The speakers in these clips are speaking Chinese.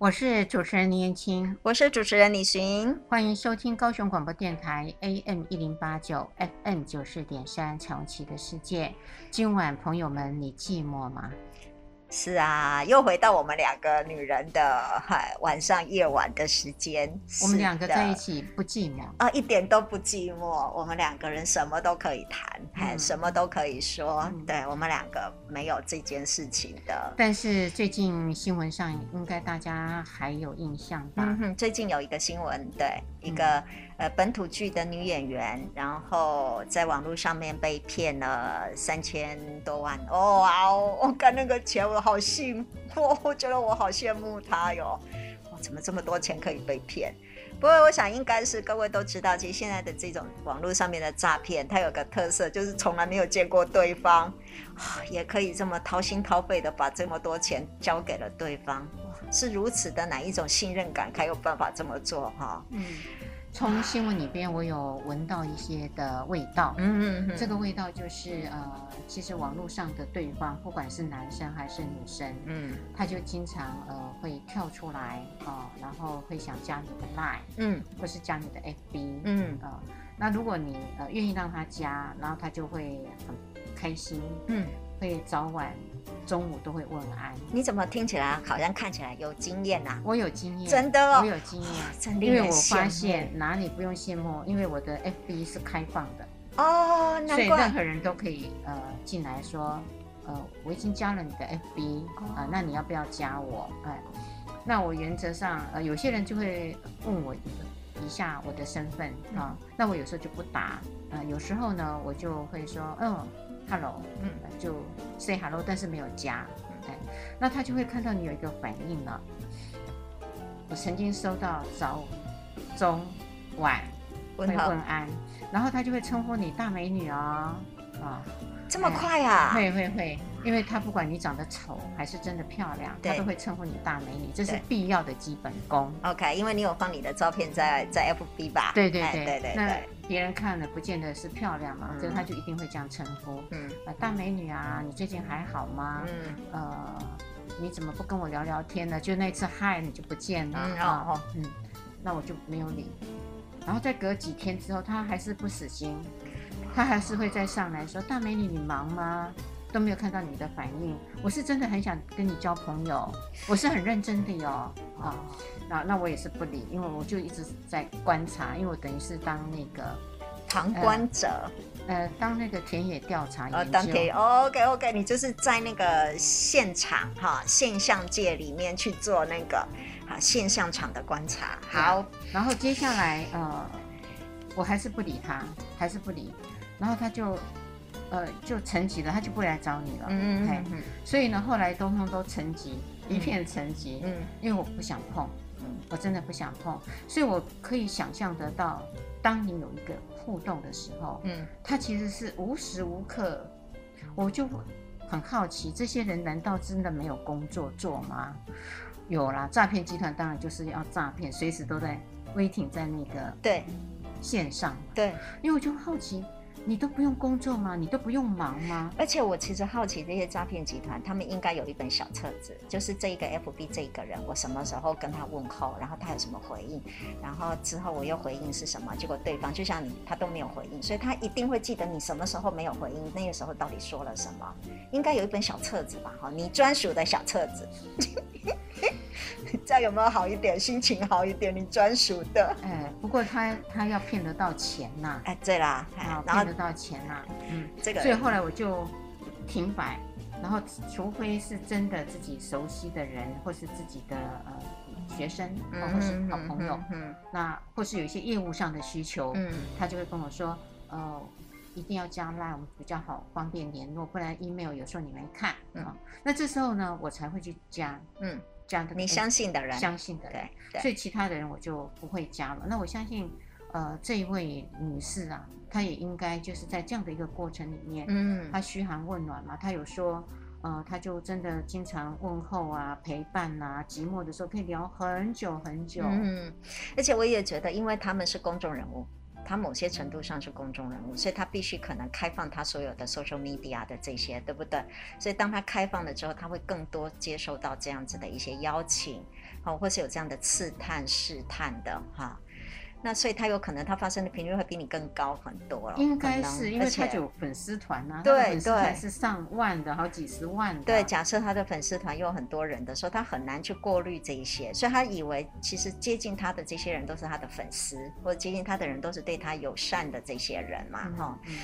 我是主持人林燕青，我是主持人李寻，欢迎收听高雄广播电台 AM 一零八九 FM 九四点三彩虹旗的世界。今晚朋友们，你寂寞吗？是啊，又回到我们两个女人的嗨晚上夜晚的时间。我们两个在一起不寂寞啊，一点都不寂寞。我们两个人什么都可以谈，嗯、什么都可以说。嗯、对我们两个没有这件事情的。但是最近新闻上应该大家还有印象吧？嗯哼，最近有一个新闻，对一个。嗯呃，本土剧的女演员，然后在网络上面被骗了三千多万哦哇哦！我看那个钱，我好幸福，我觉得我好羡慕她哟。哇，怎么这么多钱可以被骗？不过我想应该是各位都知道，其实现在的这种网络上面的诈骗，它有个特色，就是从来没有见过对方，也可以这么掏心掏肺的把这么多钱交给了对方，是如此的哪一种信任感，才有办法这么做哈？嗯。从新闻里边，我有闻到一些的味道。嗯嗯嗯，这个味道就是呃，其实网络上的对方，不管是男生还是女生，嗯，他就经常呃会跳出来啊、呃，然后会想加你的 Line，嗯，或是加你的 FB，嗯。啊、呃，那如果你呃愿意让他加，然后他就会很开心，嗯，会早晚。中午都会问安，你怎么听起来好像看起来有经验啊？我有经验，真的哦，我有经验，真的。因为我发现哪里不用羡慕，因为我的 FB 是开放的哦，所以任何人都可以呃进来说，呃，我已经加了你的 FB 啊、呃，那你要不要加我？哎、呃，那我原则上呃有些人就会问我一下我的身份啊、呃，那我有时候就不答，呃，有时候呢我就会说，嗯、呃。Hello，嗯，就 say hello，但是没有加，哎，那他就会看到你有一个反应了。我曾经收到早、中、晚会问安，然后他就会称呼你大美女哦，啊，这么快啊？会会会，因为他不管你长得丑还是真的漂亮，他都会称呼你大美女，这是必要的基本功。OK，因为你有放你的照片在在 FB 吧？对对对对。那别人看了不见得是漂亮嘛，所以他就一定会这样称呼。嗯，大美女啊，你最近还好吗？嗯，呃，你怎么不跟我聊聊天呢？就那次嗨，你就不见了。啊，嗯，那我就没有理。然后再隔几天之后，他还是不死心，他还是会再上来说：“大美女，你忙吗？都没有看到你的反应。我是真的很想跟你交朋友，我是很认真的哟。”啊。那那我也是不理，因为我就一直在观察，因为我等于是当那个旁观者，呃，呃，当那个田野调查研究。哦，当田，OK OK，你就是在那个现场哈，现象界里面去做那个啊现象场的观察。好，然后接下来呃，我还是不理他，还是不理，然后他就呃就沉寂了，他就不来找你了。嗯嗯嗯。所以呢，后来通通都沉寂，一片沉寂。嗯，因为我不想碰。我真的不想碰，所以我可以想象得到，当你有一个互动的时候，嗯，他其实是无时无刻，我就很好奇，这些人难道真的没有工作做吗？有啦，诈骗集团当然就是要诈骗，随时都在 waiting 在那个对线上，对，因为我就好奇。你都不用工作吗？你都不用忙吗？而且我其实好奇这些诈骗集团，他们应该有一本小册子，就是这一个 FB 这一个人，我什么时候跟他问候，然后他有什么回应，然后之后我又回应是什么，结果对方就像你，他都没有回应，所以他一定会记得你什么时候没有回应，那个时候到底说了什么，应该有一本小册子吧？哈，你专属的小册子。这样有没有好一点？心情好一点？你专属的。哎，不过他他要骗得到钱呐、啊。哎，对啦，然后骗得到钱呐、啊。嗯，这个。所以后来我就停摆，然后除非是真的自己熟悉的人，或是自己的呃学生，或是好朋友，嗯，嗯嗯那或是有一些业务上的需求，嗯，他就会跟我说，呃，一定要加 Line，我们比较好方便联络，不然 email 有时候你没看，嗯，那这时候呢，我才会去加，嗯。加的你相信的人，相信的人，对，所以其他的人我就不会加了。那我相信，呃，这一位女士啊，她也应该就是在这样的一个过程里面，嗯，她嘘寒问暖嘛，她有说，呃，她就真的经常问候啊，陪伴啊，寂寞的时候可以聊很久很久，嗯，而且我也觉得，因为他们是公众人物。他某些程度上是公众人物，所以他必须可能开放他所有的 social media 的这些，对不对？所以当他开放了之后，他会更多接受到这样子的一些邀请，好，或是有这样的刺探、试探的哈。那所以他有可能他发生的频率会比你更高很多了，应该是因为他就有粉丝团啊，对对，是上万的，好几十万的。对，假设他的粉丝团有很多人的时候，他很难去过滤这一些，所以他以为其实接近他的这些人都是他的粉丝，或者接近他的人都是对他友善的这些人嘛，哈、嗯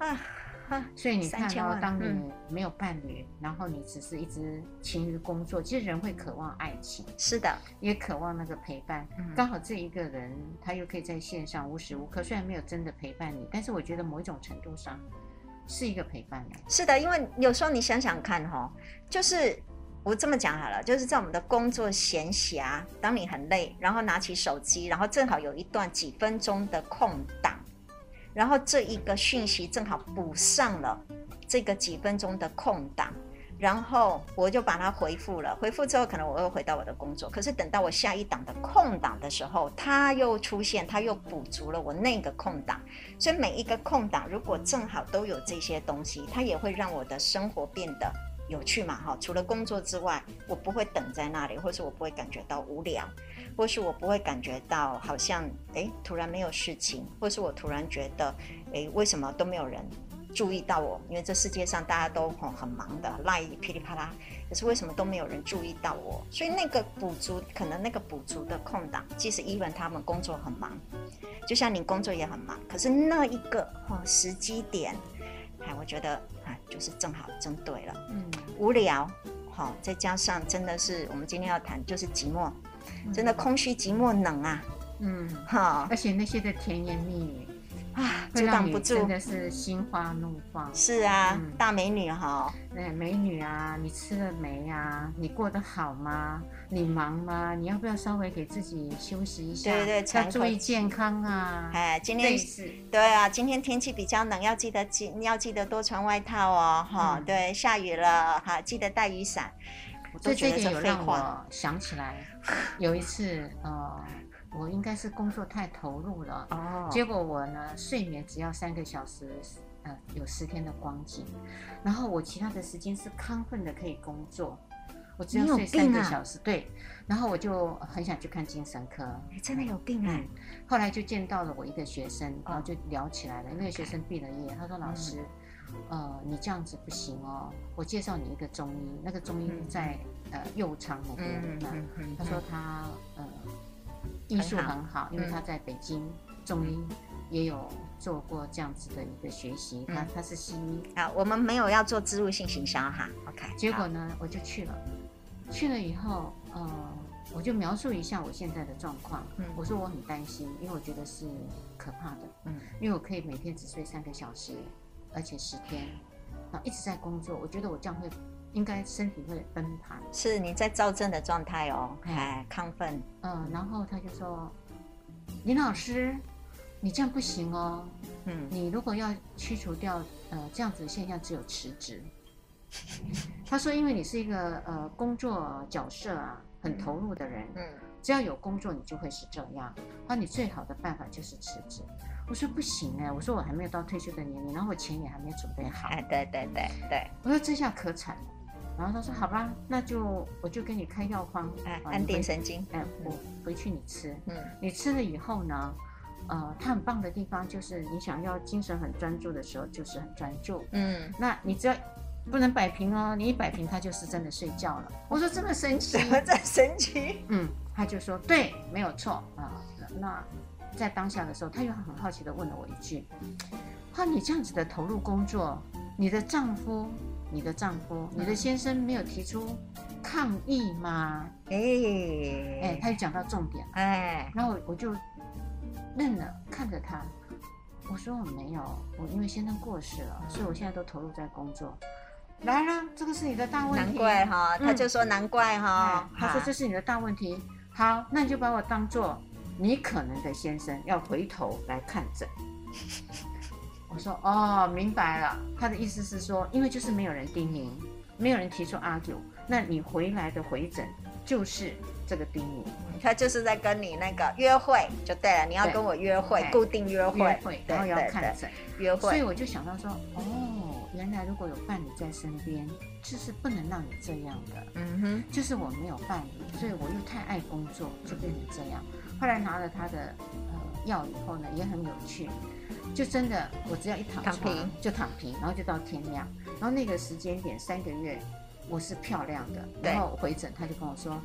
嗯，啊。所以你看到，当你没有伴侣，嗯，然后你只是一直勤于工作，其实人会渴望爱情，是的，也渴望那个陪伴。嗯，刚好这一个人，他又可以在线上无时无刻，虽然没有真的陪伴你，但是我觉得某一种程度上是一个陪伴。是的，因为有时候你想想看，哈，就是我这么讲好了，就是在我们的工作闲暇，当你很累，然后拿起手机，然后正好有一段几分钟的空档。然后这一个讯息正好补上了这个几分钟的空档，然后我就把它回复了。回复之后，可能我又回到我的工作。可是等到我下一档的空档的时候，它又出现，它又补足了我那个空档。所以每一个空档，如果正好都有这些东西，它也会让我的生活变得有趣嘛。哈，除了工作之外，我不会等在那里，或是我不会感觉到无聊。或是我不会感觉到好像哎，突然没有事情，或是我突然觉得哎，为什么都没有人注意到我？因为这世界上大家都很很忙的，赖噼里啪啦，可是为什么都没有人注意到我？所以那个补足，可能那个补足的空档，即使 even 他们工作很忙，就像你工作也很忙，可是那一个哈时机点，哎，我觉得啊，就是正好正对了，嗯，无聊，好，再加上真的是我们今天要谈就是寂寞。真的空虚、寂寞、冷啊，嗯，哈，而且那些的甜言蜜语啊，阻挡不住，真的是心花怒放。是啊，嗯、大美女哈，哎，美女啊，你吃了没呀、啊？你过得好吗？你忙吗？你要不要稍微给自己休息一下？对对对，要注意健康啊。哎，今天对啊，今天天气比较冷，要记得记要记得多穿外套哦，哈、嗯，对，下雨了哈，记得带雨伞。所以这点有让我想起来，有一次，呃，我应该是工作太投入了，哦，结果我呢睡眠只要三个小时，呃，有十天的光景，然后我其他的时间是亢奋的可以工作，我只要睡三个小时，对，然后我就很想去看精神科，你真的有病啊，嗯，后来就见到了我一个学生，然后就聊起来了，那个学生毕了业，他说老师。嗯呃，你这样子不行哦。我介绍你一个中医，那个中医在、嗯、呃右昌那边。他说他呃医术很好，因为他在北京、嗯、中医也有做过这样子的一个学习。他、嗯、他是西医。啊，我们没有要做植入性行销哈。OK。结果呢，我就去了。去了以后，呃，我就描述一下我现在的状况。嗯。我说我很担心，因为我觉得是可怕的。嗯。因为我可以每天只睡三个小时。而且十天，啊，一直在工作，我觉得我这样会，应该身体会崩盘。是你在躁症的状态哦，哎，亢奋。嗯，然后他就说：“林老师，你这样不行哦。嗯，你如果要驱除掉呃这样子的现象，只有辞职。”他说：“因为你是一个呃工作角色啊，很投入的人，嗯，只要有工作，你就会是这样。那你最好的办法就是辞职。”我说不行哎，我说我还没有到退休的年龄，然后我钱也还没准备好。哎，对对对对。我说这下可惨了。然后他说好吧，那就我就给你开药方，哎，安定神经。哎，我回去你吃。嗯。你吃了以后呢，呃，它很棒的地方就是你想要精神很专注的时候，就是很专注。嗯。那你只要不能摆平哦，你一摆平，他就是真的睡觉了。我说这么神奇？这么神奇？嗯，他就说对，没有错啊。那。在当下的时候，他又很好奇的问了我一句：“哈，你这样子的投入工作，你的丈夫、你的丈夫、你的先生没有提出抗议吗？”哎哎，他就讲到重点哎，然后我就愣了，看着他，我说我没有，我因为先生过世了，所以我现在都投入在工作。来了，这个是你的大问题。难怪哈，他就说难怪哈，他说这是你的大问题。好，那你就把我当做。你可能的先生要回头来看诊，我说哦，明白了。他的意思是说，因为就是没有人叮咛，没有人提出 argue，那你回来的回诊就是这个叮咛，他就是在跟你那个约会就对了，你要跟我约会，固定约会，约会，然后要看诊。约会，所以我就想到说，哦，原来如果有伴侣在身边，就是不能让你这样的，嗯哼，就是我没有伴侣，所以我又太爱工作，就变成这样。后来拿了他的呃药以后呢，也很有趣，就真的我只要一躺床躺平。就躺平，然后就到天亮，然后那个时间点三个月。我是漂亮的，然后回诊，他就跟我说，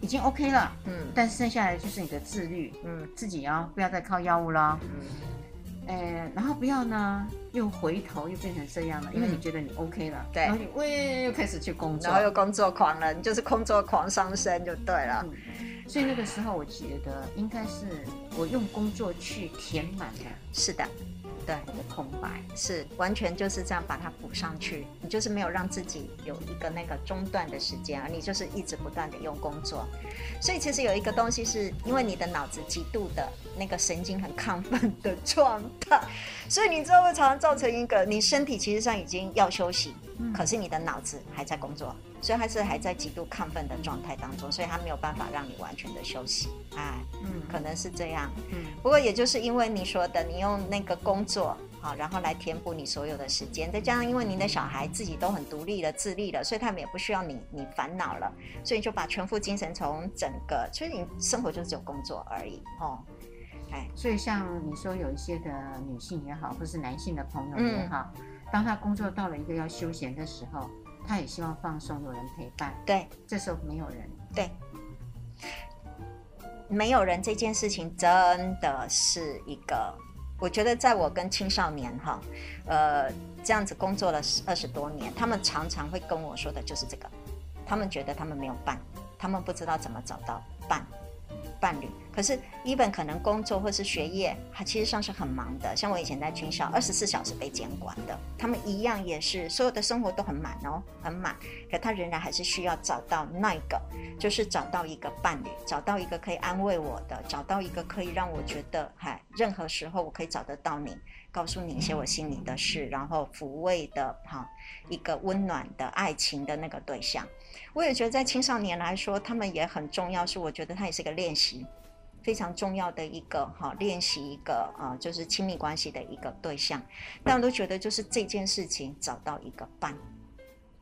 已经 OK 了，嗯，但是剩下来就是你的自律，嗯，自己哦，不要再靠药物了，嗯，哎，然后不要呢，又回头又变成这样了，因为你觉得你 OK 了，对，然后你喂又开始去工作，然后又工作狂了，你就是工作狂上身就对了，所以那个时候我觉得应该是我用工作去填满了，是的。对，我的空白是完全就是这样把它补上去。你就是没有让自己有一个那个中断的时间，而你就是一直不断的用工作。所以其实有一个东西是因为你的脑子极度的那个神经很亢奋的状态，所以你知道会常常造成一个你身体其实上已经要休息，嗯、可是你的脑子还在工作。所以他是还在极度亢奋的状态当中，所以他没有办法让你完全的休息，哎，嗯，可能是这样，嗯，不过也就是因为你说的，你用那个工作好，然后来填补你所有的时间，再加上因为你的小孩自己都很独立了、自立了，所以他们也不需要你你烦恼了，所以就把全副精神从整个，所以你生活就只有工作而已，哦，哎，所以像你说有一些的女性也好，或是男性的朋友也好，嗯，当他工作到了一个要休闲的时候。他也希望放松，有人陪伴。对，这时候没有人。对，没有人这件事情真的是一个，我觉得在我跟青少年哈，呃，这样子工作了二十多年，他们常常会跟我说的就是这个，他们觉得他们没有伴，他们不知道怎么找到伴。伴侣，可是 even 可能工作或是学业，他其实上是很忙的。像我以前在军校，二十四小时被监管的，他们一样也是所有的生活都很满哦，很满。可他仍然还是需要找到那个，就是找到一个伴侣，找到一个可以安慰我的，找到一个可以让我觉得，嗨，任何时候我可以找得到你，告诉你一些我心里的事，然后抚慰的，哈，一个温暖的爱情的那个对象。我也觉得，在青少年来说，他们也很重要。是我觉得他也是个练习，非常重要的一个哈，练习一个啊，就是亲密关系的一个对象。大家都觉得，就是这件事情找到一个伴，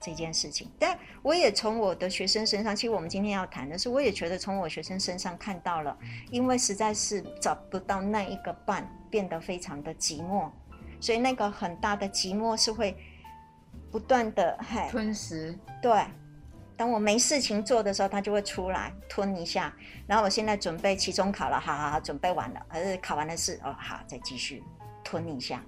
这件事情。但我也从我的学生身上，其实我们今天要谈的是，我也觉得从我学生身上看到了，因为实在是找不到那一个伴，变得非常的寂寞，所以那个很大的寂寞是会不断的嗨吞食，对。当我没事情做的时候，他就会出来吞一下。然后我现在准备期中考了，好好好，准备完了，还是考完的事哦，好，再继续吞一下。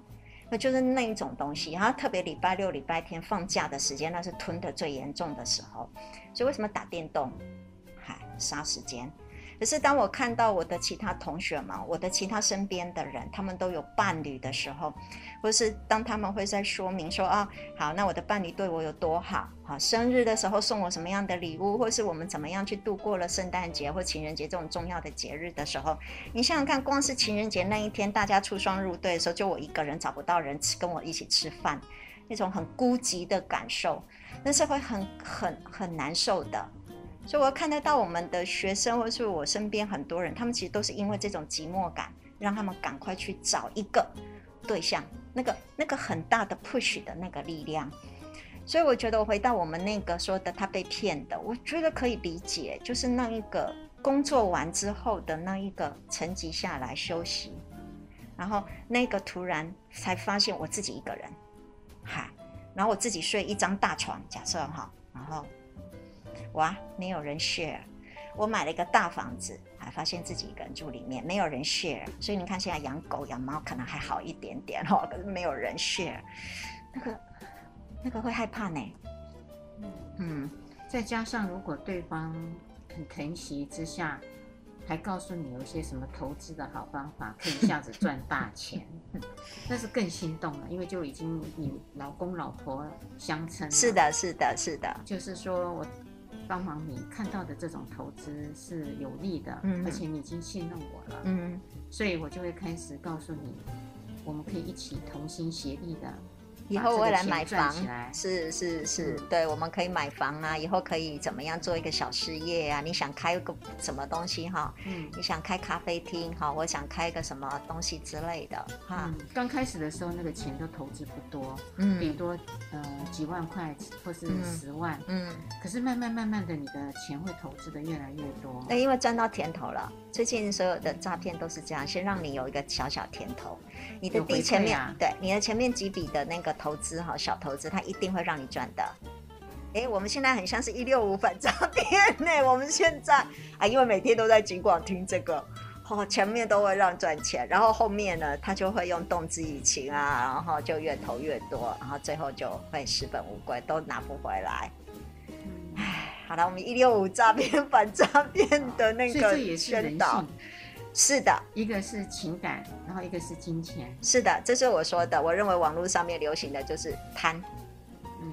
那就是那一种东西。然后特别礼拜六、礼拜天放假的时间，那是吞的最严重的时候。所以为什么打电动？嗨，杀时间。可是当我看到我的其他同学们，我的其他身边的人，他们都有伴侣的时候，或是当他们会在说明说啊，好，那我的伴侣对我有多好，生日的时候送我什么样的礼物，或是我们怎么样去度过了圣诞节或情人节这种重要的节日的时候，你想想看，光是情人节那一天，大家出双入对的时候，就我一个人找不到人吃跟我一起吃饭，那种很孤寂的感受，那是会很很很难受的。所以，我看得到我们的学生，或是我身边很多人，他们其实都是因为这种寂寞感，让他们赶快去找一个对象，那个那个很大的 push 的那个力量。所以，我觉得我回到我们那个说的他被骗的，我觉得可以理解，就是那一个工作完之后的那一个沉寂下来休息，然后那个突然才发现我自己一个人，嗨，然后我自己睡一张大床，假设哈，然后。哇，没有人 share。我买了一个大房子，还发现自己一个人住里面，没有人 share。所以你看，现在养狗养猫可能还好一点点哈，可是没有人 share，那个那个会害怕呢。嗯，再加上如果对方很疼惜之下，还告诉你有一些什么投资的好方法，可以一下子 赚大钱，那是更心动了，因为就已经与老公老婆相称。是的，是的，是的，就是说我。帮忙你看到的这种投资是有利的，嗯，而且你已经信任我了，嗯，所以我就会开始告诉你，我们可以一起同心协力的以后我会来买房，是是是，嗯、对，我们可以买房啊，以后可以怎么样做一个小事业啊？你想开个什么东西哈？嗯，你想开咖啡厅哈？我想开一个什么东西之类的哈。嗯，刚开始的时候那个钱都投资不多，嗯，顶多呃几万块或是十万，嗯，嗯，可是慢慢慢慢的，你的钱会投资的越来越多。那因为赚到甜头了，最近所有的诈骗都是这样，先让你有一个小小甜头，你的第前面、啊、对你的前面几笔的那个投资哈小。投资它一定会让你赚的，哎，我们现在很像是一六五反诈骗呢。我们现在啊，因为每天都在尽管听这个，哦，前面都会让赚钱，然后后面呢，他就会用动之以情啊，然后就越投越多，然后最后就会血本无归，都拿不回来。哎，好了，我们一六五诈骗 反诈骗的那个宣导，是的，一个是情感，然后一个是金钱。是的，这是我说的。我认为网络上面流行的就是贪，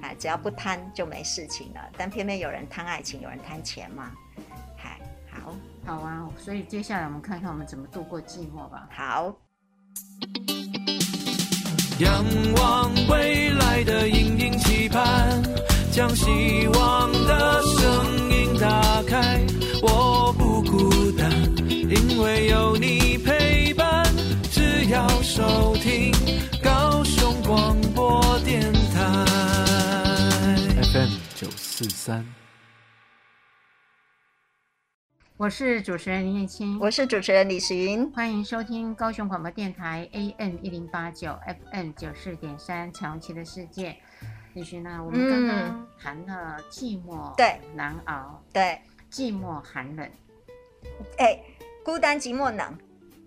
哎、嗯，只要不贪就没事情了。但偏偏有人贪爱情，有人贪钱嘛。嗨，好，好啊。所以接下来我们看看我们怎么度过寂寞吧。好。仰望未来的隐隐期盼，将希望的声音打开，我为有你陪伴，只要收听。高雄广播电台。FM 九四三。我是主持人林燕青，我是主持人李时云，欢迎收听高雄广播电台 AM 一零八九 FM 九四点三彩虹旗的世界。李寻呢，我们刚刚谈了寂寞，对，难熬，对，寂寞寒冷，哎。孤单寂寞冷，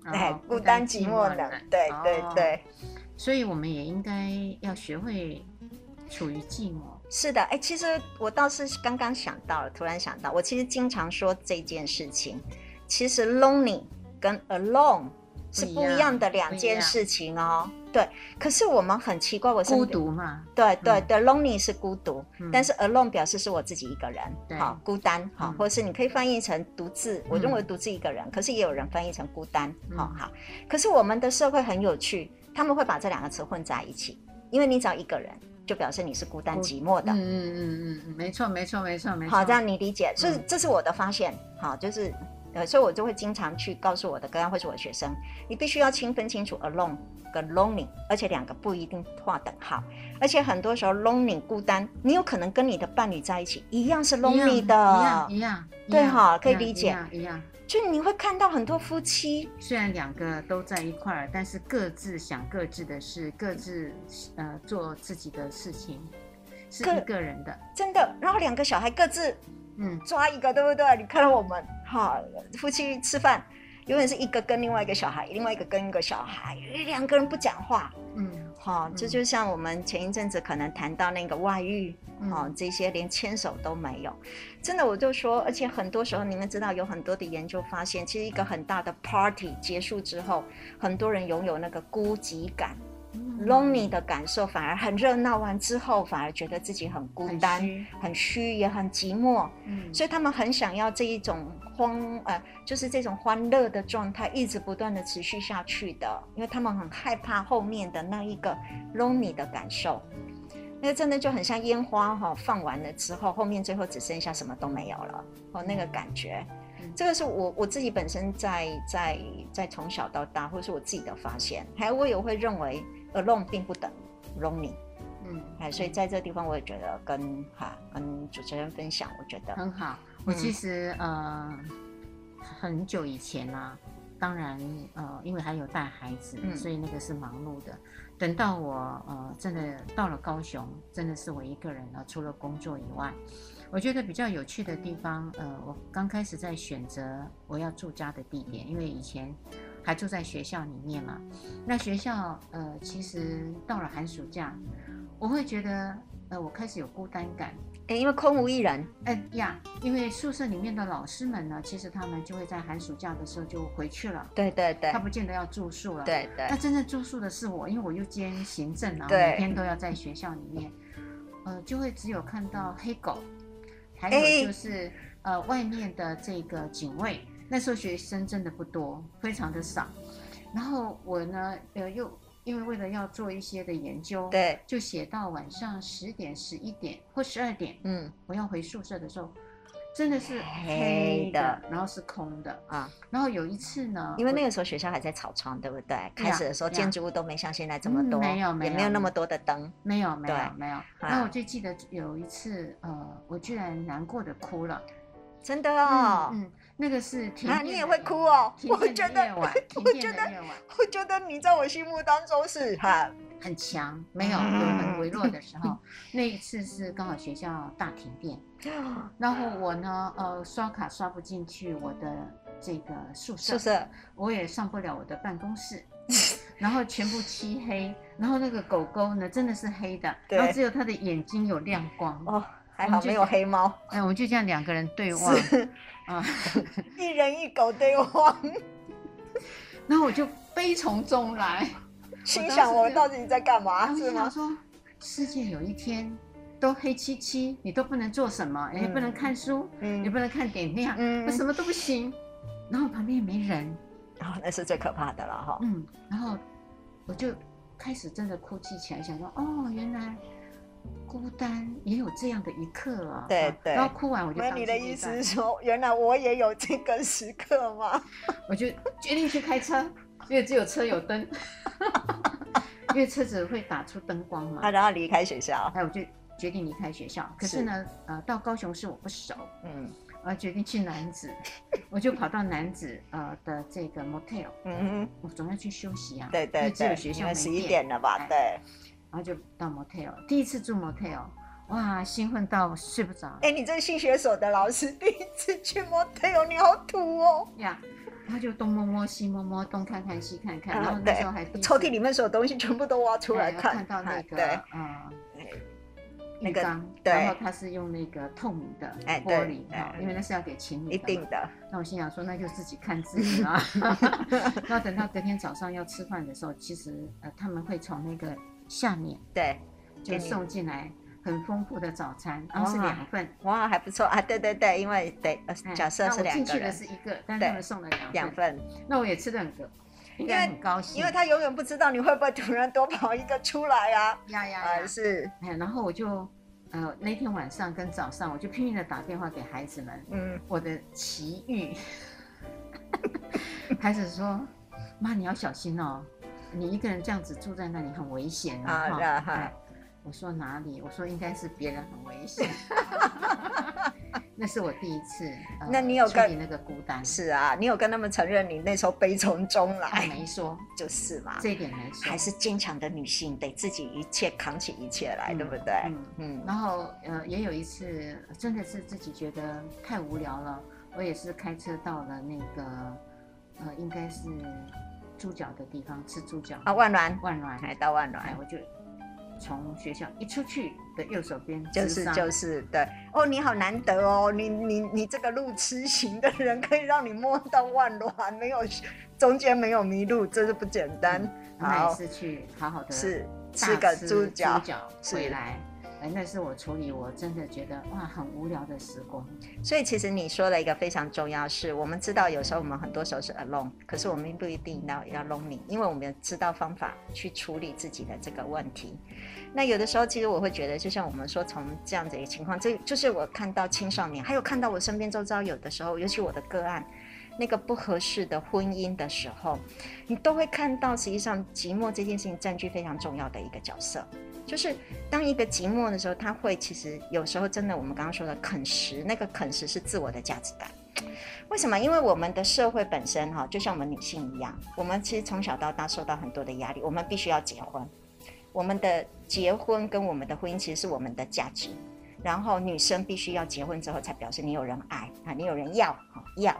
哎、哦，孤单寂寞冷，对对对，所以我们也应该要学会处于寂寞。是的，哎，其实我倒是刚刚想到了，突然想到，我其实经常说这件事情，其实 lonely 跟 alone 是不一样的两件事情哦。对，可是我们很奇怪，我是孤独嘛？对对对，lonely 是孤独，但是 alone 表示是我自己一个人，好孤单，好，或者是你可以翻译成独自。我认为独自一个人，可是也有人翻译成孤单，好好。可是我们的社会很有趣，他们会把这两个词混在一起，因为你只要一个人，就表示你是孤单寂寞的。嗯嗯嗯嗯，没错没错没错没错。好，这样你理解，所以这是我的发现，好，就是。呃，所以我就会经常去告诉我的个案或是我的学生，你必须要清分清楚 alone 跟 lonely，而且两个不一定划等号，而且很多时候 lonely 孤单，你有可能跟你的伴侣在一起一样是 lonely 的，一样一样，对哈，可以理解，一样，一样，就你会看到很多夫妻，虽然两个都在一块儿，但是各自想各自的事，各自呃做自己的事情，是一个人的，真的，然后两个小孩各自。嗯，抓一个对不对？你看到我们哈，夫妻吃饭，永远是一个跟另外一个小孩，另外一个跟一个小孩，两个人不讲话。嗯，好，这就像我们前一阵子可能谈到那个外遇，哈、嗯，这些连牵手都没有。真的，我就说，而且很多时候，你们知道有很多的研究发现，其实一个很大的 party 结束之后，很多人拥有那个孤寂感。Lonely 的感受反而很热闹，完之后反而觉得自己很孤单、很虚，也很寂寞。嗯，所以他们很想要这一种欢，呃，就是这种欢乐的状态一直不断的持续下去的，因为他们很害怕后面的那一个 lonely 的感受。那个真的就很像烟花哈、哦，放完了之后，后面最后只剩下什么都没有了哦，那个感觉。这个是我我自己本身在在在从小到大，或者是我自己的发现，还有我也会认为。Alone 并不等 lonely，嗯，哎，所以在这个地方我也觉得跟哈跟主持人分享，我觉得很好。我其实、嗯、呃很久以前啊，当然呃因为还有带孩子，嗯、所以那个是忙碌的。等到我呃真的到了高雄，真的是我一个人了，除了工作以外，我觉得比较有趣的地方，呃，我刚开始在选择我要住家的地点，因为以前。还住在学校里面嘛？那学校呃，其实到了寒暑假，我会觉得呃，我开始有孤单感。哎，因为空无一人。哎呀，因为宿舍里面的老师们呢，其实他们就会在寒暑假的时候就回去了。对对对。他不见得要住宿了。对对。那真正住宿的是我，因为我又兼行政啊，每天都要在学校里面，呃，就会只有看到黑狗，还有就是呃，外面的这个警卫。那时候学生真的不多，非常的少。然后我呢，呃，又因为为了要做一些的研究，对，就写到晚上十点、十一点或十二点，嗯，我要回宿舍的时候。真的是黑的，然后是空的啊。然后有一次呢，因为那个时候学校还在草创，对不对？开始的时候建筑物都没像现在这么多，没有，没有，也没有那么多的灯，没有，没有，没有。然后我就记得有一次，呃，我居然难过的哭了，真的哦。嗯，那个是停电，你也会哭哦。我觉得，我觉得，我觉得你在我心目当中是很很强，没有有很微弱的时候。那一次是刚好学校大停电。然后我呢，呃，刷卡刷不进去我的这个宿舍，宿舍我也上不了我的办公室，然后全部漆黑，然后那个狗狗呢，真的是黑的，然后只有它的眼睛有亮光。哦，还好没有黑猫。哎，我们就这样两个人对望，啊，一人一狗对望，然后我就悲从中来，心想我到底在干嘛？是吗？说世界有一天。都黑漆漆，你都不能做什么，也不能看书，也不能看点亮，嗯，什么都不行。然后旁边也没人，然后那是最可怕的了哈。嗯，然后我就开始真的哭泣起来，想说哦，原来孤单也有这样的一刻啊。对对。然后哭完我就。那你的意思是说，原来我也有这个时刻吗？我就决定去开车，因为只有车有灯，因为车子会打出灯光嘛。啊，然后离开学校，哎，我就。决定离开学校，可是呢，是呃，到高雄市我不熟，嗯，我决定去南子，我就跑到南子呃的这个 motel，嗯嗯，我总要去休息啊，对对，因为只有学校没电，十一点了吧，对，然后就到 motel，第一次住 motel，哇，兴奋到睡不着，哎，你这性学所的老师 第一次去 motel，你好土哦，呀，然后就东摸摸西摸摸，东看看西看看，然后那时候还抽屉里面所有东西全部都挖出来看，看到那个，对，啊。浴缸，然后它是用那个透明的玻璃，因为那是要给情侣的。一定的。那我心想说，那就自己看自己啦。然后等到隔天早上要吃饭的时候，其实呃他们会从那个下面对就送进来很丰富的早餐，然后是两份。哇，还不错啊！对对对，因为对，假设是两个人。进去的是一个，但是他们送了两份。那我也吃的很多，应该很高兴。因为他永远不知道你会不会突然多跑一个出来啊。呀呀呀！是。哎，然后我就。呃，那天晚上跟早上，我就拼命的打电话给孩子们。嗯，我的奇遇，孩子说：“妈，你要小心哦，你一个人这样子住在那里很危险啊。”哈，我说哪里？我说应该是别人很危险。那是我第一次，那你有跟那个孤单？是啊，你有跟他们承认你那时候悲从中来？没说，就是嘛，这一点没说。还是坚强的女性，得自己一切扛起一切来，对不对？嗯嗯。然后呃，也有一次，真的是自己觉得太无聊了，我也是开车到了那个呃，应该是猪脚的地方吃猪脚啊，万峦，万峦，还到万峦，我就。从学校一出去的右手边就是就是对哦，你好难得哦，你你你这个路痴型的人可以让你摸到万峦，没有中间没有迷路，真是不简单。那也是去好好的吃吃个猪脚回来。那是我处理，我真的觉得哇，很无聊的时光。所以其实你说了一个非常重要是，我们知道有时候我们很多时候是 alone，可是我们不一定要要 lonely，因为我们知道方法去处理自己的这个问题。那有的时候其实我会觉得，就像我们说从这样子一个情况，这就是我看到青少年，还有看到我身边周遭有的时候，尤其我的个案，那个不合适的婚姻的时候，你都会看到，实际上寂寞这件事情占据非常重要的一个角色。就是当一个寂寞的时候，他会其实有时候真的，我们刚刚说的啃食，那个啃食是自我的价值感。为什么？因为我们的社会本身哈，就像我们女性一样，我们其实从小到大受到很多的压力，我们必须要结婚。我们的结婚跟我们的婚姻其实是我们的价值。然后女生必须要结婚之后，才表示你有人爱啊，你有人要要，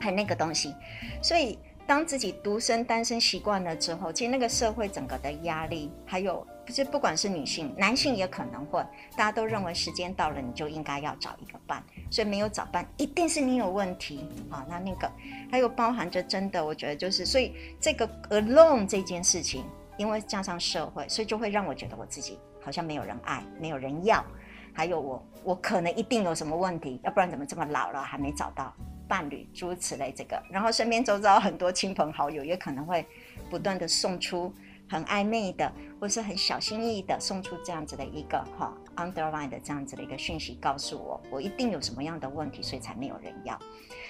还有那个东西。所以当自己独身单身习惯了之后，其实那个社会整个的压力还有。其实不管是女性、男性也可能会，大家都认为时间到了你就应该要找一个伴，所以没有找伴一定是你有问题啊。那那个还有包含着真的，我觉得就是，所以这个 alone 这件事情，因为加上社会，所以就会让我觉得我自己好像没有人爱，没有人要，还有我我可能一定有什么问题，要不然怎么这么老了还没找到伴侣，诸如此类这个。然后身边周遭很多亲朋好友也可能会不断的送出。很暧昧的，或是很小心翼翼的送出这样子的一个哈 underline 的这样子的一个讯息，告诉我我一定有什么样的问题，所以才没有人要。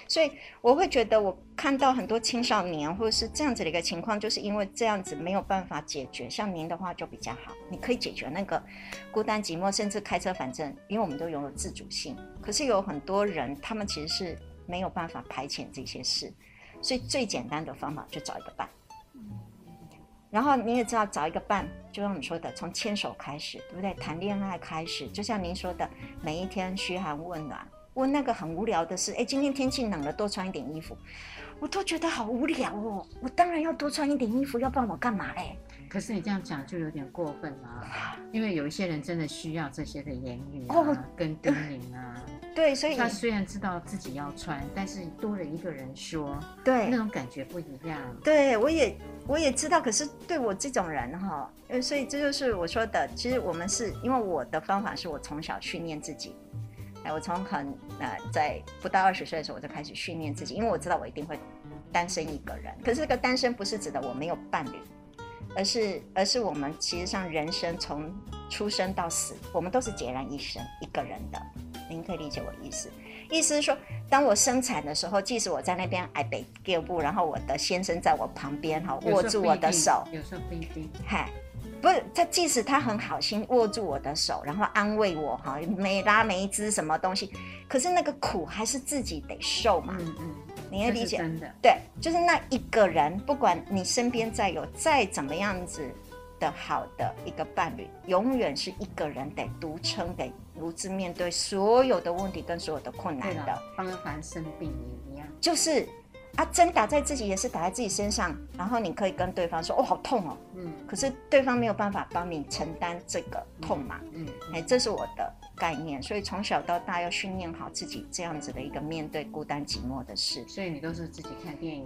所以我会觉得，我看到很多青少年或者是这样子的一个情况，就是因为这样子没有办法解决。像您的话就比较好，你可以解决那个孤单寂寞，甚至开车反正，因为我们都拥有自主性。可是有很多人，他们其实是没有办法排遣这些事，所以最简单的方法就找一个伴。然后你也知道，找一个伴，就像你说的，从牵手开始，对不对？谈恋爱开始，就像您说的，每一天嘘寒问暖。问那个很无聊的事，哎，今天天气冷了，多穿一点衣服，我都觉得好无聊哦。我当然要多穿一点衣服，要不然我干嘛嘞？可是你这样讲就有点过分了，因为有一些人真的需要这些的言语啊，哦、跟叮咛啊。对，所以他虽然知道自己要穿，但是多了一个人说，对，那种感觉不一样。对，我也我也知道，可是对我这种人哈，所以这就是我说的，其实我们是因为我的方法是我从小训练自己。哎，我从很呃，在不到二十岁的时候，我就开始训练自己，因为我知道我一定会单身一个人。可是这个单身不是指的我没有伴侣，而是而是我们其实上人生从出生到死，我们都是孑然一身一个人的。您可以理解我意思？意思是说，当我生产的时候，即使我在那边挨北脚步，然后我的先生在我旁边哈，握住我的手，有时候不一定，嗨。不是他，即使他很好心握住我的手，然后安慰我哈，没拉没支什么东西，可是那个苦还是自己得受嘛。嗯嗯，你也理解？真的。对，就是那一个人，不管你身边再有再怎么样子的好的一个伴侣，永远是一个人得独撑，得独自面对所有的问题跟所有的困难的。方凡生病也一样。就是。啊，针打在自己也是打在自己身上，然后你可以跟对方说：“哦，好痛哦。”嗯，可是对方没有办法帮你承担这个痛嘛。嗯，哎、嗯欸，这是我的概念，所以从小到大要训练好自己这样子的一个面对孤单寂寞的事。所以你都是自己看电影？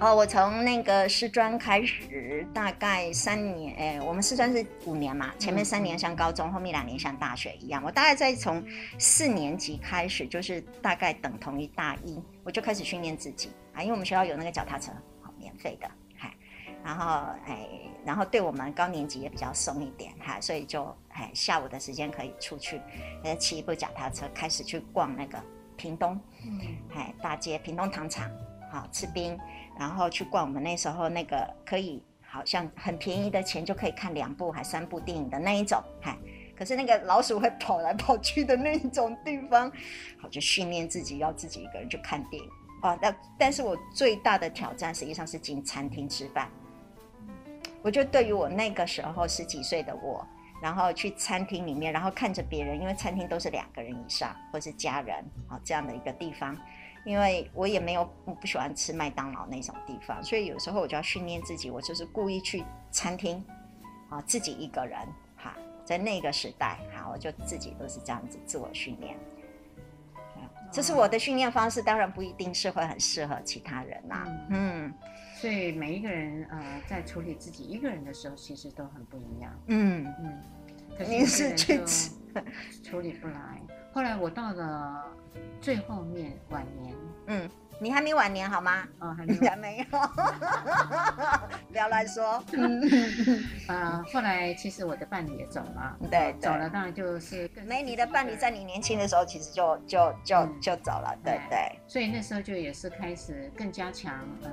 哦，我从那个师专开始，大概三年，哎、欸，我们师专是五年嘛，前面三年像高中，嗯、后面两年像大学一样。我大概在从四年级开始，就是大概等同于大一。我就开始训练自己啊，因为我们学校有那个脚踏车，好免费的，嗨，然后哎，然后对我们高年级也比较松一点，哈，所以就哎下午的时间可以出去，呃，骑一部脚踏车开始去逛那个屏东，嗯，哎，大街屏东糖厂，好吃冰，然后去逛我们那时候那个可以好像很便宜的钱就可以看两部还三部电影的那一种，哎。可是那个老鼠会跑来跑去的那一种地方，好，就训练自己要自己一个人去看电影哦。那但是我最大的挑战实际上是进餐厅吃饭。我觉得对于我那个时候十几岁的我，然后去餐厅里面，然后看着别人，因为餐厅都是两个人以上或是家人啊这样的一个地方，因为我也没有我不喜欢吃麦当劳那种地方，所以有时候我就要训练自己，我就是故意去餐厅啊自己一个人哈。在那个时代，哈，我就自己都是这样子自我训练，这是我的训练方式，当然不一定是会很适合其他人啦、啊。嗯，所以每一个人呃，在处理自己一个人的时候，其实都很不一样。嗯嗯，可是，是去处理不来。后来我到了最后面晚年，嗯。你还没晚年好吗？哦，还没，还没有，不要乱说。嗯，呃，后来其实我的伴侣也走了，对，对，走了当然就是更没你的伴侣在你年轻的时候其实就就就、嗯、就走了，对对。所以那时候就也是开始更加强，呃，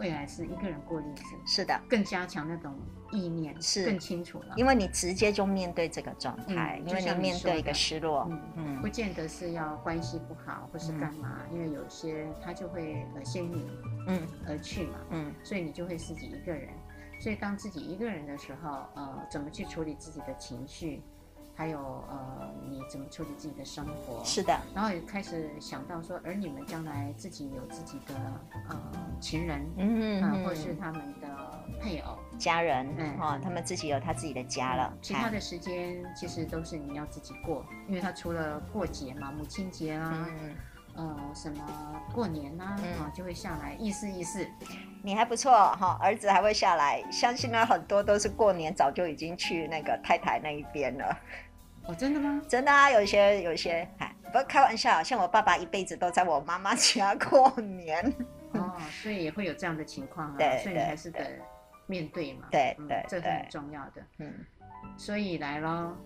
未来是一个人过日子，是的，更加强那种。意念是。更清楚了，因为你直接就面对这个状态，嗯、因为你面对一个失落，嗯，嗯。不见得是要关系不好或是干嘛，嗯、因为有些他就会呃先你嗯。而去嘛，嗯，所以你就会自己一个人，所以当自己一个人的时候，呃，怎么去处理自己的情绪？还有呃，你怎么处理自己的生活？是的，然后也开始想到说，儿女们将来自己有自己的呃情人，嗯嗯，或是他们的配偶、家人，嗯，哦，他们自己有他自己的家了。其他的时间其实都是你要自己过，因为他除了过节嘛，母亲节啊，嗯，呃，什么过年呐，啊，就会下来意思意思。你还不错哈，儿子还会下来，相信呢很多都是过年早就已经去那个太太那一边了。哦，真的吗？真的啊，有一些有一些，哎，不开玩笑，像我爸爸一辈子都在我妈妈家过年。哦，所以也会有这样的情况啊。对，所以你还是得面对嘛。对对，嗯、这是很重要的。嗯，所以来咯，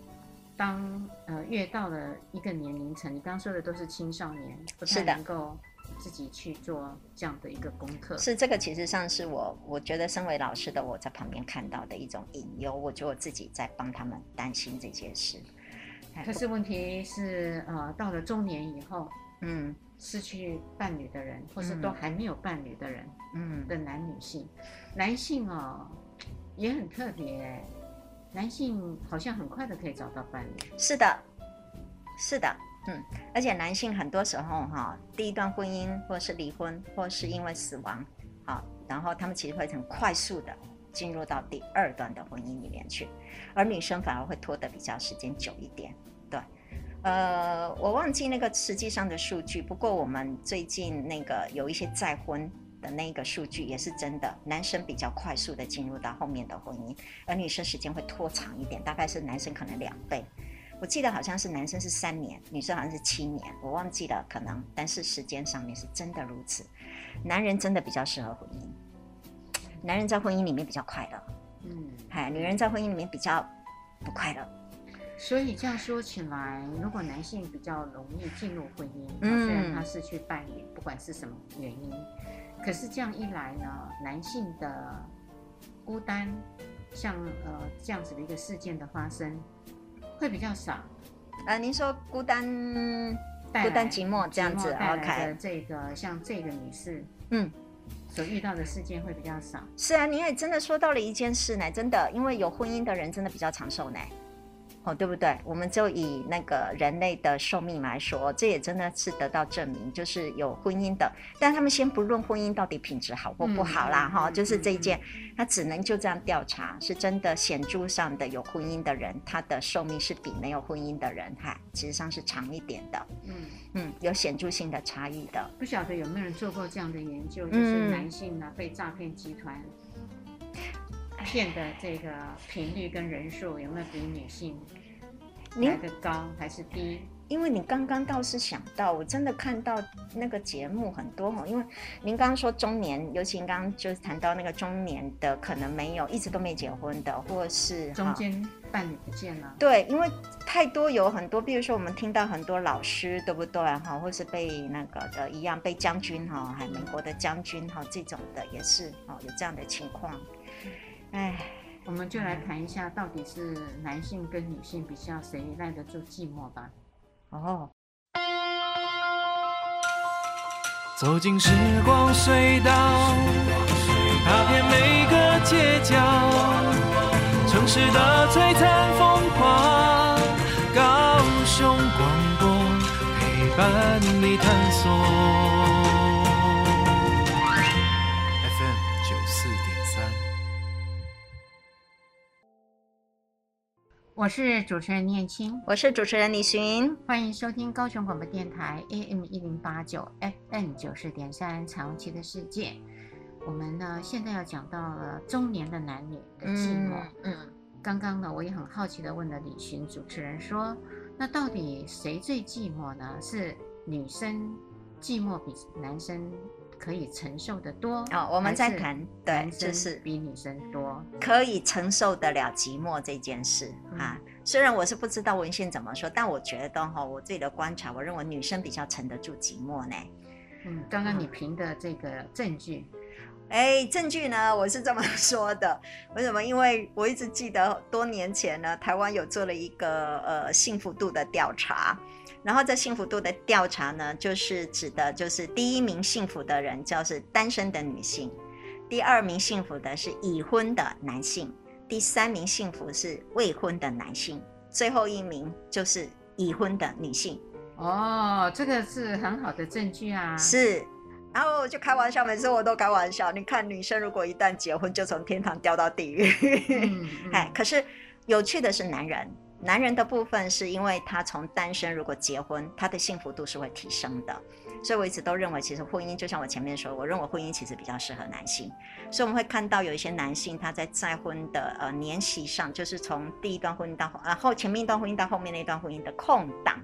当呃越到了一个年龄层，你刚刚说的都是青少年，不太能够自己去做这样的一个功课。是这个，其实上是我我觉得身为老师的我在旁边看到的一种隐忧，我觉得我自己在帮他们担心这件事。可是问题是，呃，到了中年以后，嗯。失去伴侣的人，或是都还没有伴侣的人，嗯，的男女性，嗯、男性哦，也很特别，男性好像很快的可以找到伴侣。是的，是的，嗯，而且男性很多时候哈，第一段婚姻或是离婚，或是因为死亡，好，然后他们其实会很快速的进入到第二段的婚姻里面去，而女生反而会拖得比较时间久一点。对呃，我忘记那个实际上的数据，不过我们最近那个有一些再婚的那个数据也是真的，男生比较快速的进入到后面的婚姻，而女生时间会拖长一点，大概是男生可能两倍。我记得好像是男生是三年，女生好像是七年，我忘记了可能，但是时间上面是真的如此。男人真的比较适合婚姻，男人在婚姻里面比较快乐，嗯，哎，女人在婚姻里面比较不快乐。所以这样说起来，如果男性比较容易进入婚姻，嗯，虽然他是去伴侣，不管是什么原因，可是这样一来呢，男性的孤单，像呃这样子的一个事件的发生，会比较少。呃，您说孤单、孤单寂寞这样子，OK？这个像这个女士，嗯，所遇到的事件会比较少。是啊，你也真的说到了一件事呢，真的，因为有婚姻的人真的比较长寿呢。哦，对不对？我们就以那个人类的寿命来说，这也真的是得到证明，就是有婚姻的，但他们先不论婚姻到底品质好或不好啦，哈、嗯，就是这一件，他只能就这样调查，是真的显著上的有婚姻的人，他的寿命是比没有婚姻的人哈，其实上是长一点的，嗯嗯，有显著性的差异的。不晓得有没有人做过这样的研究，就是男性呢被诈骗集团。骗的这个频率跟人数有没有比女性来的高还是低？因为你刚刚倒是想到，我真的看到那个节目很多哈，因为您刚刚说中年，尤其您刚刚就是谈到那个中年的可能没有一直都没结婚的，或是中间伴侣不见了。对，因为太多有很多，比如说我们听到很多老师，对不对哈？或是被那个的一样被将军哈，还美国的将军哈，这种的也是哦，有这样的情况。哎，我们就来谈一下，到底是男性跟女性比较谁耐得住寂寞吧。哦，走进时光隧道，踏遍每个街角，城市的璀璨风华，高雄广播陪伴你探索。我是主持人念青，我是主持人李寻，欢迎收听高雄广播电台 AM 一零八九 FM 九四点三彩虹旗的世界。我们呢现在要讲到了中年的男女的寂寞。嗯，嗯刚刚呢我也很好奇的问了李寻主持人说，那到底谁最寂寞呢？是女生寂寞比男生？可以承受的多哦，我们在谈，对，就是比女生多，可以承受得了寂寞这件事啊。虽然我是不知道文献怎么说，但我觉得哈，我自己的观察，我认为女生比较沉得住寂寞呢。嗯，刚刚你评的这个证据，哎，证据呢，我是这么说的。为什么？因为我一直记得多年前呢，台湾有做了一个呃幸福度的调查。然后这幸福度的调查呢，就是指的，就是第一名幸福的人就是单身的女性，第二名幸福的是已婚的男性，第三名幸福是未婚的男性，最后一名就是已婚的女性。哦，这个是很好的证据啊。是，然后我就开玩笑，每次我都开玩笑。你看，女生如果一旦结婚，就从天堂掉到地狱。嗯嗯、哎，可是有趣的是，男人。男人的部分是因为他从单身如果结婚，他的幸福度是会提升的，所以我一直都认为，其实婚姻就像我前面说，我认为婚姻其实比较适合男性，所以我们会看到有一些男性他在再婚的呃年期上，就是从第一段婚姻到呃后前面一段婚姻到后面那段婚姻的空档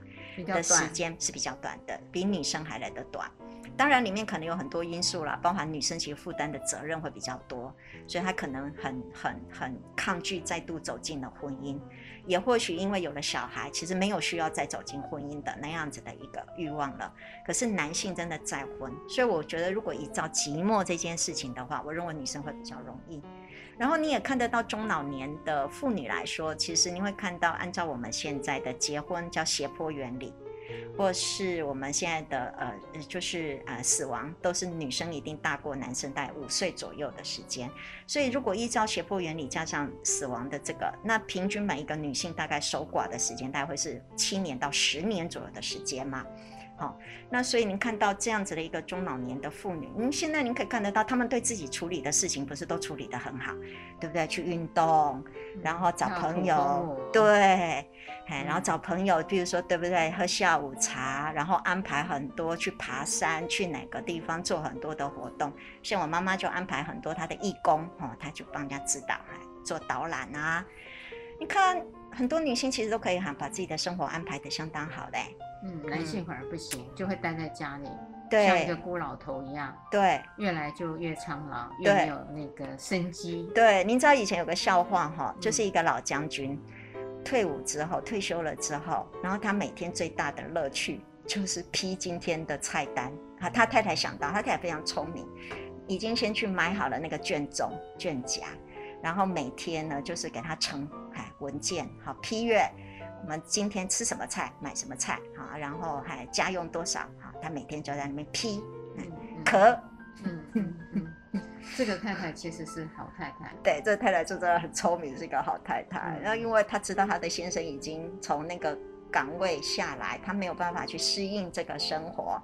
的时间是比较短的，比女生还来得短。当然里面可能有很多因素啦，包含女生其实负担的责任会比较多，所以她可能很很很抗拒再度走进了婚姻，也或许因为有了小孩，其实没有需要再走进婚姻的那样子的一个欲望了。可是男性真的再婚，所以我觉得如果依照寂寞这件事情的话，我认为女生会比较容易。然后你也看得到中老年的妇女来说，其实你会看到，按照我们现在的结婚叫斜坡原理。或是我们现在的呃，就是呃死亡都是女生一定大过男生大概五岁左右的时间，所以如果依照斜坡原理加上死亡的这个，那平均每一个女性大概守寡的时间大概会是七年到十年左右的时间嘛。好、哦，那所以您看到这样子的一个中老年的妇女，您现在您可以看得到，她们对自己处理的事情不是都处理得很好，对不对？去运动，然后找朋友，对，哎，然后找朋友，比如说对不对？喝下午茶，然后安排很多去爬山，去哪个地方做很多的活动。像我妈妈就安排很多她的义工，哦，她就帮人家指导，哎，做导览啊。你看，很多女性其实都可以哈，把自己的生活安排的相当好嘞。嗯，男性反而不行，嗯、就会待在家里，对，像一个孤老头一样，对，越来就越苍老，越没有那个生机。对，您知道以前有个笑话哈，就是一个老将军、嗯、退伍之后，退休了之后，然后他每天最大的乐趣就是批今天的菜单啊。他太太想到，他太太非常聪明，已经先去买好了那个卷宗、卷夹，然后每天呢就是给他呈哎文件好批阅。我们今天吃什么菜，买什么菜，好，然后还家用多少，好，他每天就在那边批，嗯，可，嗯嗯嗯，这个太太其实是好太太，对，这个太太就真的很聪明，是一个好太太。然后因为她知道她的先生已经从那个岗位下来，他没有办法去适应这个生活，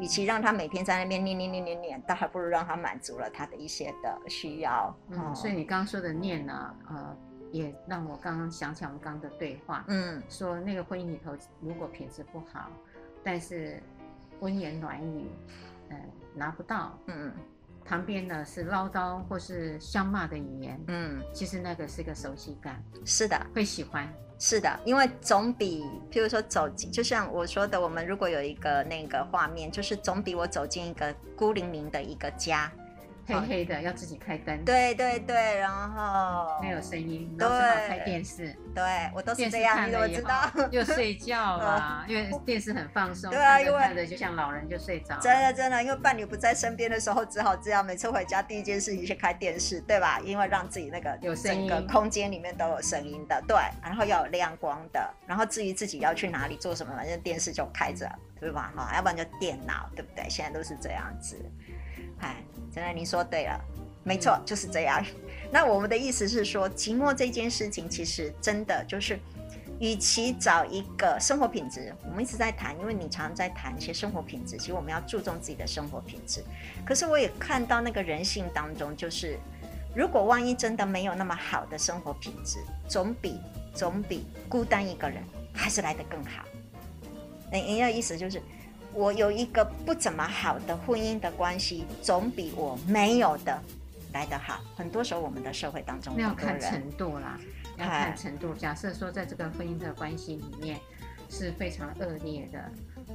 与其让他每天在那边念念念念念，倒还不如让他满足了他的一些的需要。嗯，所以你刚刚说的念呢，呃。也让我刚刚想起我们刚刚的对话，嗯，说那个婚姻里头如果品质不好，但是温言软语，嗯，拿不到，嗯，旁边呢是唠叨或是相骂的语言，嗯，其实那个是个熟悉感，是的，会喜欢，是的，因为总比譬如说走进，就像我说的，我们如果有一个那个画面，就是总比我走进一个孤零零的一个家。黑黑的，要自己开灯。对对对，然后没有声音，然后只好开电视。对，我都是这样，你怎么知道？又睡觉了，因为电视很放松。对啊，因为看着就像老人就睡着。真的真的，因为伴侣不在身边的时候，只好这样。每次回家第一件事情去开电视，对吧？因为让自己那个有声音，整个空间里面都有声音的。对，然后要有亮光的。然后至于自己要去哪里做什么，反正电视就开着，对吧？哈，要不然就电脑，对不对？现在都是这样子。哎，真的，你说对了，没错，就是这样。那我们的意思是说，寂寞这件事情，其实真的就是，与其找一个生活品质，我们一直在谈，因为你常常在谈一些生活品质，其实我们要注重自己的生活品质。可是我也看到那个人性当中，就是如果万一真的没有那么好的生活品质，总比总比孤单一个人还是来得更好。那人家意思就是。我有一个不怎么好的婚姻的关系，总比我没有的来得好。很多时候，我们的社会当中，要看程度啦，要看程度。假设说，在这个婚姻的关系里面是非常恶劣的，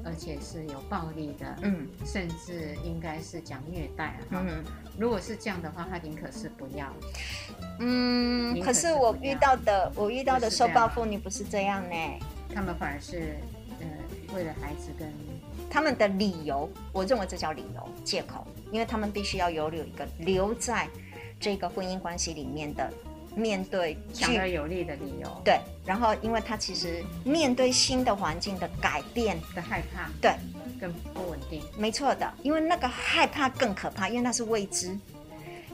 而且是有暴力的，嗯，甚至应该是讲虐待哈。嗯，如果是这样的话，他宁可是不要。嗯，可是我遇到的，我遇到的受暴妇女不是这样呢，他们反而是，呃，为了孩子跟。他们的理由，我认为这叫理由、借口，因为他们必须要有有一个留在这个婚姻关系里面的面对强而有力的理由。对，然后因为他其实面对新的环境的改变的害怕，对，更不稳定。没错的，因为那个害怕更可怕，因为那是未知。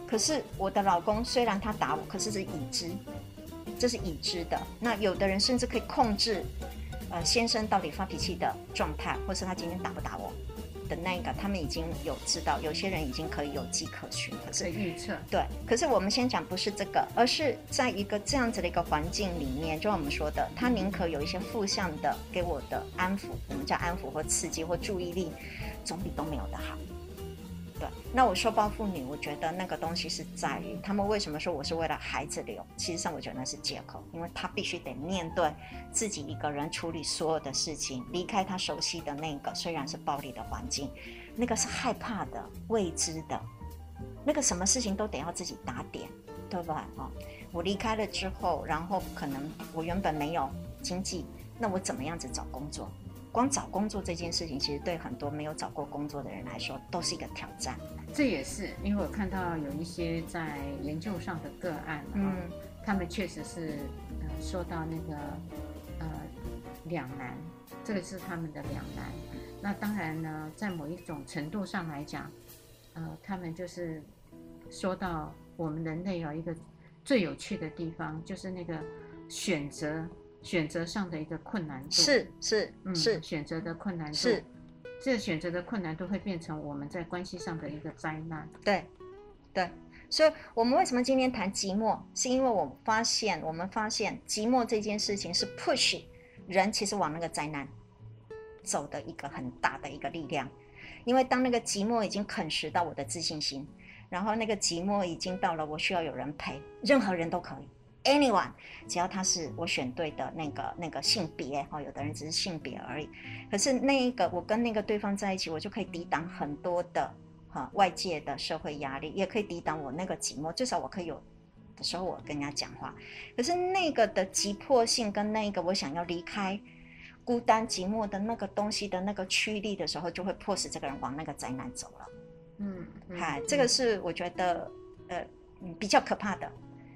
可是我的老公虽然他打我，可是是已知，这是已知的。那有的人甚至可以控制。呃，先生到底发脾气的状态，或是他今天打不打我的那个，他们已经有知道，有些人已经可以有迹可循，可是预测。对，可是我们先讲不是这个，而是在一个这样子的一个环境里面，就像我们说的，他宁可有一些负向的给我的安抚，我们叫安抚或刺激或注意力，总比都没有的好。对，那我说包妇女，我觉得那个东西是在于他们为什么说我是为了孩子留？其实上我觉得那是借口，因为他必须得面对自己一个人处理所有的事情，离开他熟悉的那个虽然是暴力的环境，那个是害怕的、未知的，那个什么事情都得要自己打点，对吧？哦，我离开了之后，然后可能我原本没有经济，那我怎么样子找工作？光找工作这件事情，其实对很多没有找过工作的人来说，都是一个挑战。这也是因为我看到有一些在研究上的个案，嗯，他们确实是呃说到那个呃两难，这个是他们的两难。那当然呢，在某一种程度上来讲，呃，他们就是说到我们人类有一个最有趣的地方，就是那个选择。选择上的一个困难度。是是嗯是。选择的困难度。是，这选择的困难度会变成我们在关系上的一个灾难。对，对，所以我们为什么今天谈寂寞，是因为我发现我们发现寂寞这件事情是 push 人其实往那个灾难走的一个很大的一个力量，因为当那个寂寞已经啃食到我的自信心，然后那个寂寞已经到了我需要有人陪，任何人都可以。Anyone，只要他是我选对的那个那个性别哦，有的人只是性别而已。可是那一个我跟那个对方在一起，我就可以抵挡很多的哈外界的社会压力，也可以抵挡我那个寂寞。至少我可以有的时候我跟人家讲话。可是那个的急迫性跟那个我想要离开孤单寂寞的那个东西的那个驱力的时候，就会迫使这个人往那个灾难走了。嗯，嗨、嗯，这个是我觉得呃比较可怕的。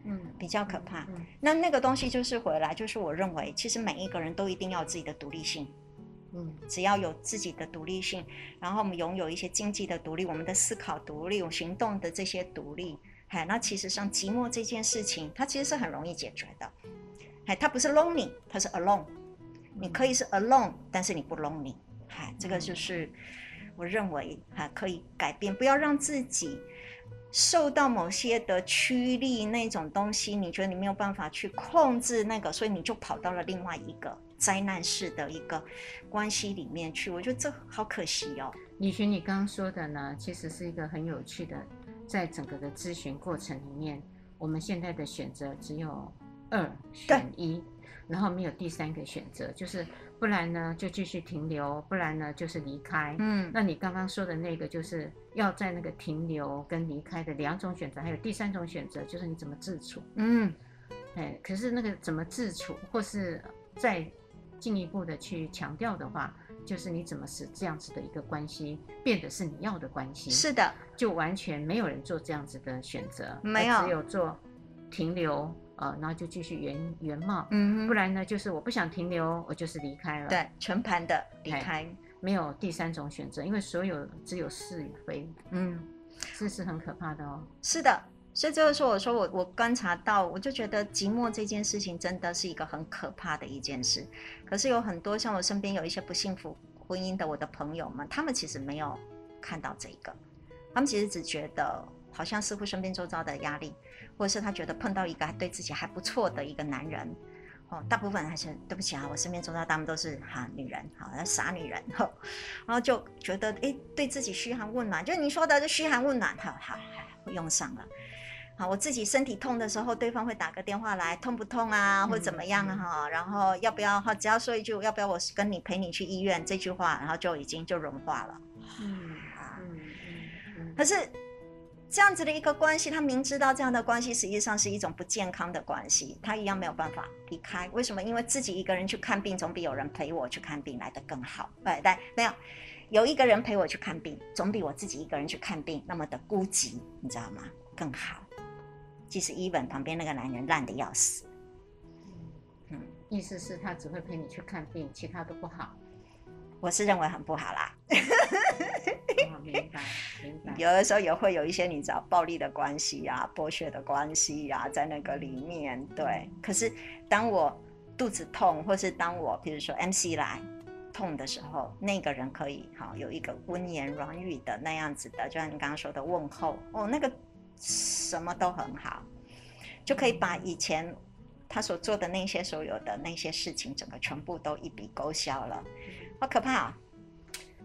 嗯，比较可怕。嗯，那那个东西就是回来，就是我认为，其实每一个人都一定要有自己的独立性。嗯，只要有自己的独立性，然后我们拥有一些经济的独立，我们的思考独立，我行动的这些独立，哎，那其实像寂寞这件事情，它其实是很容易解决的。哎，它不是 lonely，它是 alone。你可以是 alone，但是你不 lonely。哎，这个就是我认为还可以改变，不要让自己。受到某些的驱力那种东西，你觉得你没有办法去控制那个，所以你就跑到了另外一个灾难式的一个关系里面去。我觉得这好可惜哦。李寻，你刚刚说的呢，其实是一个很有趣的，在整个的咨询过程里面，我们现在的选择只有二选一，然后没有第三个选择，就是。不然呢，就继续停留；不然呢，就是离开。嗯，那你刚刚说的那个，就是要在那个停留跟离开的两种选择，还有第三种选择，就是你怎么自处。嗯，哎，可是那个怎么自处，或是再进一步的去强调的话，就是你怎么使这样子的一个关系变得是你要的关系。是的，就完全没有人做这样子的选择，没有，只有做停留。呃，然后就继续原原貌，嗯，不然呢，就是我不想停留，我就是离开了，对，全盘的离开，没有第三种选择，因为所有只有是与非，嗯，这是很可怕的哦。是的，所以就是说，我说我我观察到，我就觉得寂寞这件事情真的是一个很可怕的一件事。可是有很多像我身边有一些不幸福婚姻的我的朋友们，他们其实没有看到这个，他们其实只觉得好像似乎身边周遭的压力。或者是他觉得碰到一个对自己还不错的一个男人，哦，大部分还是对不起啊，我身边周遭他们都是哈女人，好傻女人，然后就觉得哎，对自己嘘寒问暖，就你说的这嘘寒问暖，好好，用上了。好，我自己身体痛的时候，对方会打个电话来，痛不痛啊，或怎么样啊？哈，然后要不要哈，只要说一句要不要我跟你陪你去医院这句话，然后就已经就融化了。嗯啊，嗯嗯，可是。这样子的一个关系，他明知道这样的关系实际上是一种不健康的关系，他一样没有办法离开。为什么？因为自己一个人去看病，总比有人陪我去看病来得更好。对对，没有，有一个人陪我去看病，总比我自己一个人去看病那么的孤寂，你知道吗？更好。即使 even 旁边那个男人烂得要死，嗯，意思是他只会陪你去看病，其他都不好。我是认为很不好啦，哦，明白明白。有的时候也会有一些你知道暴力的关系呀、啊、剥削的关系呀、啊，在那个里面。对，可是当我肚子痛，或是当我比如说 MC 来痛的时候，那个人可以好有一个温言软语的那样子的，就像你刚刚说的问候哦，那个什么都很好，就可以把以前他所做的那些所有的那些事情，整个全部都一笔勾销了。好可怕啊！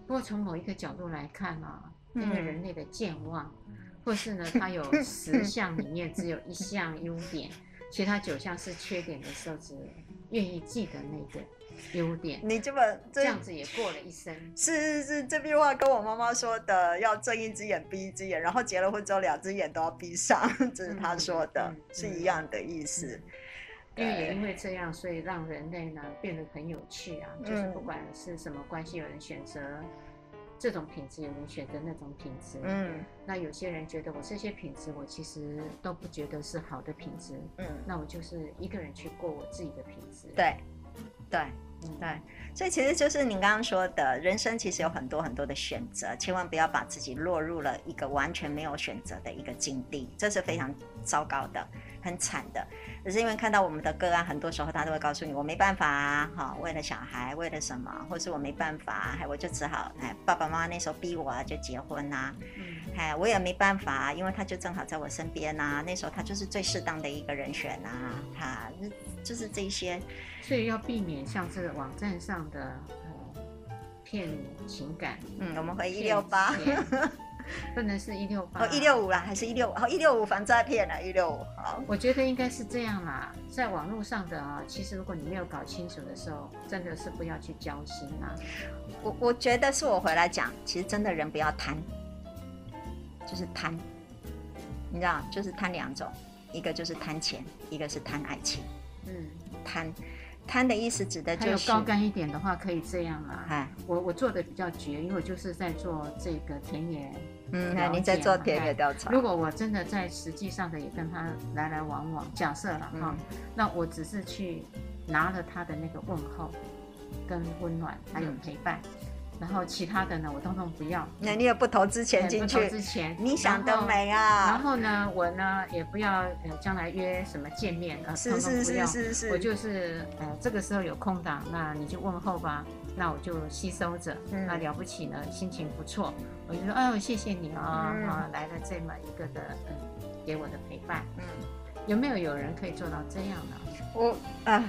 不过从某一个角度来看啊，因为人类的健忘，或是呢，他有十项里面只有一项优点，其他九项是缺点的时候，只愿意记得那个。优点。你这么这样子也过了一生。是是是，这句话跟我妈妈说的，要睁一只眼闭一只眼，然后结了婚之后两只眼都要闭上，这是她说的，嗯、是一样的意思。因为也因为这样，所以让人类呢变得很有趣啊，就是不管是什么关系，有人选择。这种品质，有人选择那种品质。嗯，那有些人觉得我这些品质，我其实都不觉得是好的品质。嗯，那我就是一个人去过我自己的品质。对，对，嗯，对。所以其实就是您刚刚说的，人生其实有很多很多的选择，千万不要把自己落入了一个完全没有选择的一个境地，这是非常糟糕的。很惨的，只是因为看到我们的个案，很多时候他都会告诉你，我没办法啊，哈，为了小孩，为了什么，或是我没办法，还我就只好，哎，爸爸妈妈那时候逼我啊，就结婚呐、啊，嗯，哎，我也没办法，因为他就正好在我身边呐、啊，那时候他就是最适当的一个人选呐、啊，哈，就是这些，所以要避免像这个网站上的呃骗情感，嗯，我们回一六八。不能是一六八哦，一六五啦，还是一六五？哦，一六五防诈骗啦，一六五。好，我觉得应该是这样啦。在网络上的啊，其实如果你没有搞清楚的时候，真的是不要去交心啊。我我觉得是我回来讲，其实真的人不要贪，就是贪。你知道，就是贪两种，一个就是贪钱，一个是贪爱情。嗯，贪。贪的意思指的就是高干一点的话，可以这样啊。哎，我我做的比较绝，因为我就是在做这个田野。嗯，那您在做田野调查。如果我真的在实际上的也跟他来来往往，假设了哈，那我只是去拿了他的那个问候、跟温暖，还有陪伴。然后其他的呢，我通通不要。那你也不投资钱进去？不投资钱，你想得美啊！然后呢，我呢也不要呃将来约什么见面啊，通通不要。是是是是是。我就是呃这个时候有空档，那你就问候吧，那我就吸收着。嗯。那了不起呢，心情不错，我就说哎呦谢谢你啊啊来了这么一个的嗯给我的陪伴。嗯。有没有有人可以做到这样呢？我啊。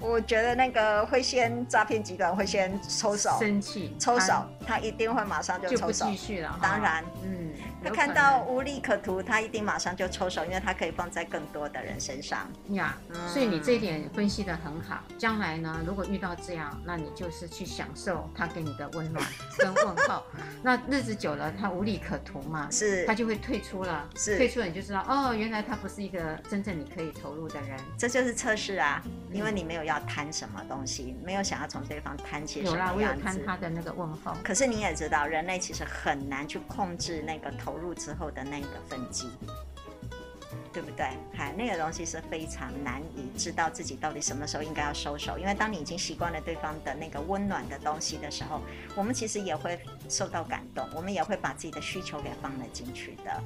我觉得那个会先诈骗集团会先抽手，生气抽手，他一定会马上就抽手，就不继续了。当然，嗯，他看到无利可图，他一定马上就抽手，因为他可以放在更多的人身上。呀，所以你这一点分析的很好。将来呢，如果遇到这样，那你就是去享受他给你的温暖跟问候。那日子久了，他无利可图嘛，是，他就会退出了。是，退出了你就知道，哦，原来他不是一个真正你可以投入的人。这就是测试啊，因为你没有。要贪什么东西？没有想要从对方贪些什么样子？有啦，我有贪他的那个问候。可是你也知道，人类其实很难去控制那个投入之后的那个分机，对不对？嗨，那个东西是非常难以知道自己到底什么时候应该要收手。因为当你已经习惯了对方的那个温暖的东西的时候，我们其实也会受到感动，我们也会把自己的需求给放了进去的。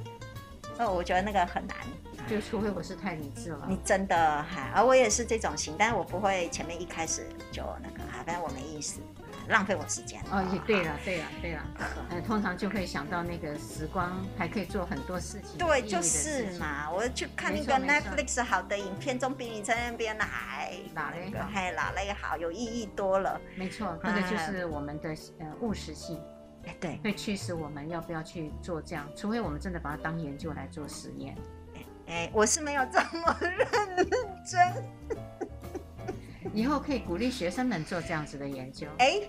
哦，我觉得那个很难。就除非我是太理智了，你真的还，而我也是这种型，但是我不会前面一开始就那个哈，反正我没意思，浪费我时间。哦，也对了，对了，对了，呃，通常就会想到那个时光还可以做很多事情。对，就是嘛，我去看那个 Netflix 好的影片，总比你在那边还哪那个还哪那个好，有意义多了。没错，那个就是我们的呃务实性。哎，对，会驱使我们要不要去做这样，除非我们真的把它当研究来做实验。哎，我是没有这么 认真。以后可以鼓励学生们做这样子的研究。哎，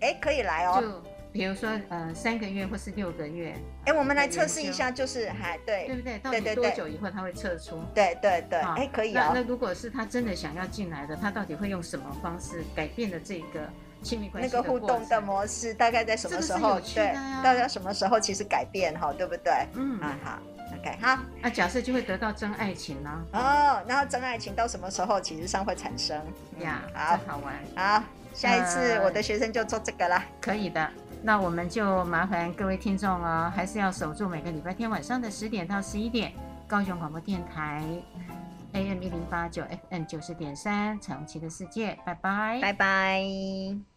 哎，可以来哦。就比如说，呃，三个月或是六个月。哎，我们来测试一下，就是还对，对不对？到底多久以后他会测出？对对对。哎，可以哦。那如果是他真的想要进来的，他到底会用什么方式改变了这个亲密关系？那个互动的模式大概在什么时候？对，大概什么时候其实改变哈，对不对？嗯啊好。OK，好，那假设就会得到真爱情呢？哦，然后真爱情到什么时候其实上会产生？呀，好好玩。好，下一次我的学生就做这个了。可以的，那我们就麻烦各位听众哦，还是要守住每个礼拜天晚上的十点到十一点，高雄广播电台 AM 一零八九 FM 九十点三，彩虹旗的世界，拜拜，拜拜。